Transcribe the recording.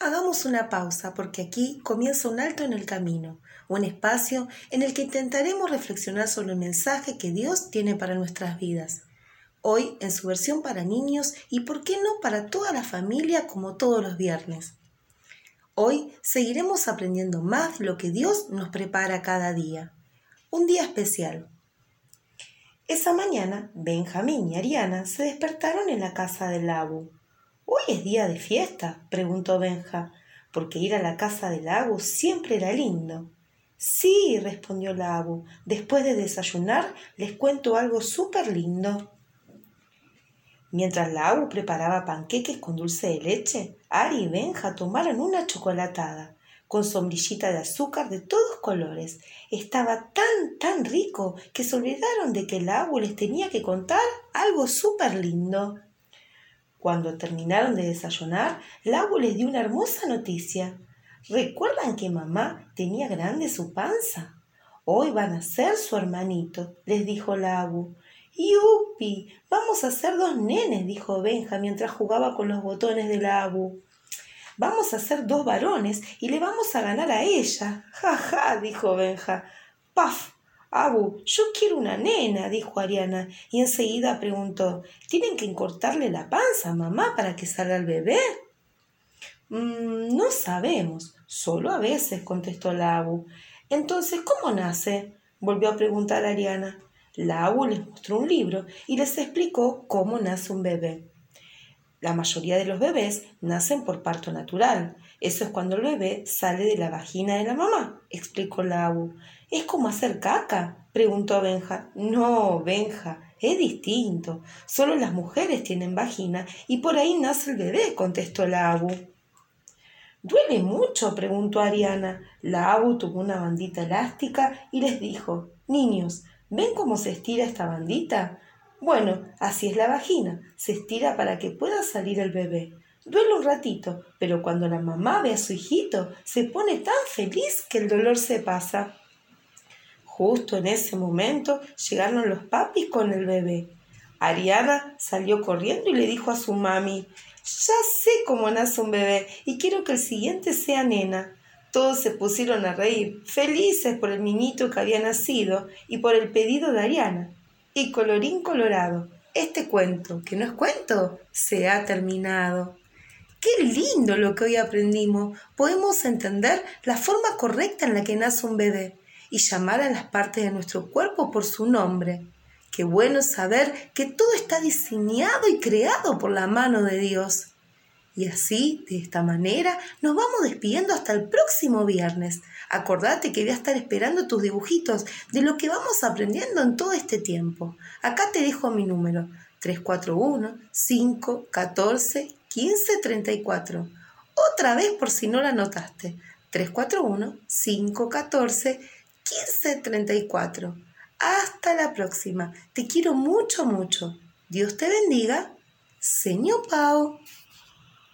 Hagamos una pausa porque aquí comienza un alto en el camino, un espacio en el que intentaremos reflexionar sobre el mensaje que Dios tiene para nuestras vidas. Hoy en su versión para niños y por qué no para toda la familia como todos los viernes. Hoy seguiremos aprendiendo más de lo que Dios nos prepara cada día. Un día especial. Esa mañana, Benjamín y Ariana se despertaron en la casa del Abu. ¿Hoy es día de fiesta? preguntó Benja, porque ir a la casa del Abu siempre era lindo. Sí, respondió la Abu, después de desayunar les cuento algo súper lindo. Mientras la Abu preparaba panqueques con dulce de leche, Ari y Benja tomaron una chocolatada con sombrillita de azúcar de todos colores. Estaba tan, tan rico que se olvidaron de que la Abu les tenía que contar algo súper lindo. Cuando terminaron de desayunar, Labu les dio una hermosa noticia. ¿Recuerdan que mamá tenía grande su panza? Hoy van a ser su hermanito, les dijo Labu. ¡Yupi! Vamos a ser dos nenes, dijo Benja mientras jugaba con los botones de Labu. Vamos a ser dos varones y le vamos a ganar a ella. Ja, ja, dijo Benja. ¡Paf! Abu, yo quiero una nena, dijo Ariana, y enseguida preguntó, ¿tienen que cortarle la panza, mamá, para que salga el bebé? Mm, no sabemos, solo a veces, contestó la Abu. Entonces, ¿cómo nace? volvió a preguntar Ariana. La Abu les mostró un libro y les explicó cómo nace un bebé. La mayoría de los bebés nacen por parto natural. Eso es cuando el bebé sale de la vagina de la mamá, explicó la Abu. ¿Es como hacer caca? preguntó Benja. No, Benja, es distinto. Solo las mujeres tienen vagina y por ahí nace el bebé, contestó la Abu. ¿Duele mucho? preguntó Ariana. La Abu tuvo una bandita elástica y les dijo, Niños, ¿ven cómo se estira esta bandita? Bueno, así es la vagina, se estira para que pueda salir el bebé. Duele un ratito, pero cuando la mamá ve a su hijito, se pone tan feliz que el dolor se pasa. Justo en ese momento llegaron los papis con el bebé. Ariana salió corriendo y le dijo a su mami, ya sé cómo nace un bebé y quiero que el siguiente sea nena. Todos se pusieron a reír, felices por el niñito que había nacido y por el pedido de Ariana. Y colorín colorado, este cuento, que no es cuento, se ha terminado. Qué lindo lo que hoy aprendimos. Podemos entender la forma correcta en la que nace un bebé y llamar a las partes de nuestro cuerpo por su nombre. Qué bueno saber que todo está diseñado y creado por la mano de Dios. Y así, de esta manera, nos vamos despidiendo hasta el próximo viernes. Acordate que voy a estar esperando tus dibujitos de lo que vamos aprendiendo en todo este tiempo. Acá te dejo mi número 341 514 1534. Otra vez por si no la notaste. 341 514 1534. Hasta la próxima. Te quiero mucho, mucho. Dios te bendiga. Señor Pau.